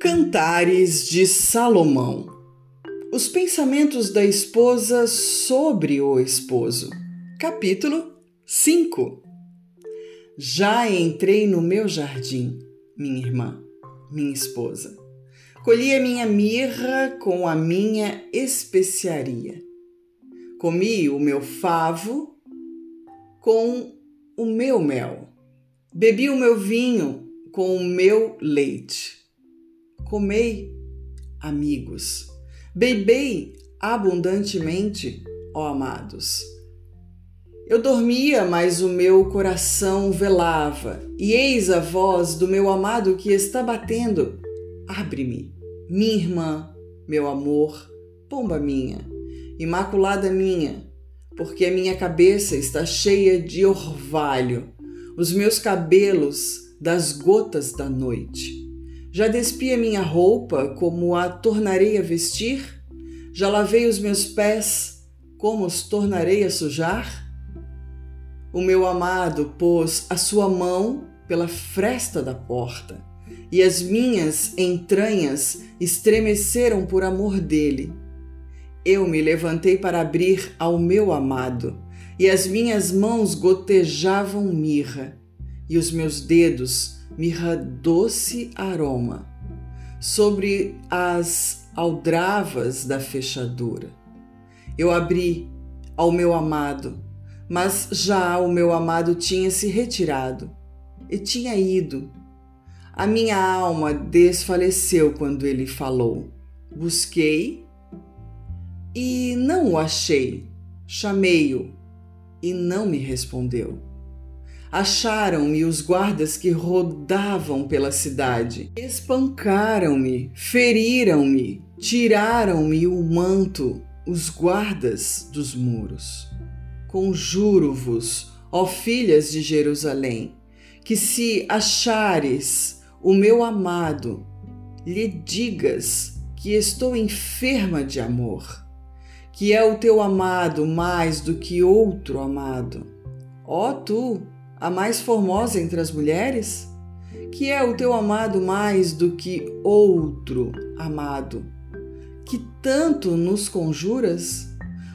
Cantares de Salomão Os pensamentos da esposa sobre o esposo. Capítulo 5 Já entrei no meu jardim, minha irmã, minha esposa. Colhi a minha mirra com a minha especiaria. Comi o meu favo com o meu mel. Bebi o meu vinho com o meu leite comei, amigos, bebei abundantemente, ó amados. Eu dormia, mas o meu coração velava, e eis a voz do meu amado que está batendo. Abre-me, minha irmã, meu amor, pomba minha, imaculada minha, porque a minha cabeça está cheia de orvalho, os meus cabelos das gotas da noite. Já despi a minha roupa, como a tornarei a vestir? Já lavei os meus pés, como os tornarei a sujar? O meu amado pôs a sua mão pela fresta da porta, e as minhas entranhas estremeceram por amor dele. Eu me levantei para abrir ao meu amado, e as minhas mãos gotejavam mirra, e os meus dedos mirra doce aroma, sobre as aldravas da fechadura. Eu abri ao meu amado, mas já o meu amado tinha se retirado e tinha ido. A minha alma desfaleceu quando ele falou. Busquei e não o achei. Chamei-o e não me respondeu. Acharam-me os guardas que rodavam pela cidade. Espancaram-me, feriram-me, tiraram-me o manto, os guardas dos muros. Conjuro-vos, ó filhas de Jerusalém, que se achares o meu amado, lhe digas que estou enferma de amor, que é o teu amado mais do que outro amado. Ó tu, a mais formosa entre as mulheres? Que é o teu amado mais do que outro amado? Que tanto nos conjuras?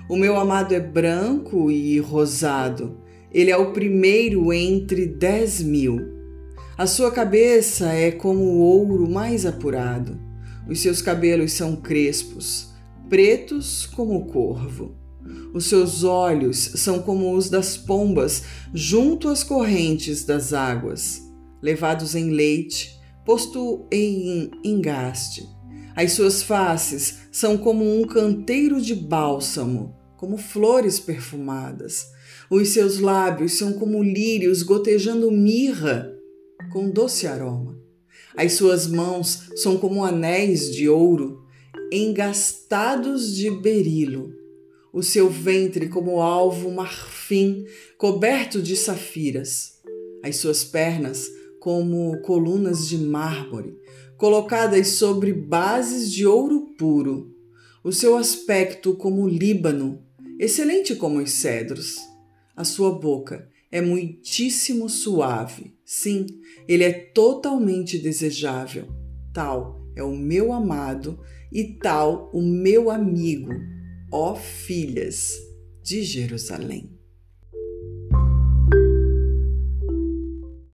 O meu amado é branco e rosado, ele é o primeiro entre dez mil. A sua cabeça é como o ouro mais apurado, os seus cabelos são crespos, pretos como o corvo. Os seus olhos são como os das pombas junto às correntes das águas, levados em leite, posto em engaste. As suas faces são como um canteiro de bálsamo, como flores perfumadas. Os seus lábios são como lírios gotejando mirra com doce aroma. As suas mãos são como anéis de ouro engastados de berilo o seu ventre como alvo marfim coberto de safiras, as suas pernas como colunas de mármore colocadas sobre bases de ouro puro, o seu aspecto como Líbano, excelente como os cedros. A sua boca é muitíssimo suave. Sim, ele é totalmente desejável. Tal é o meu amado e tal o meu amigo ó filhas de Jerusalém.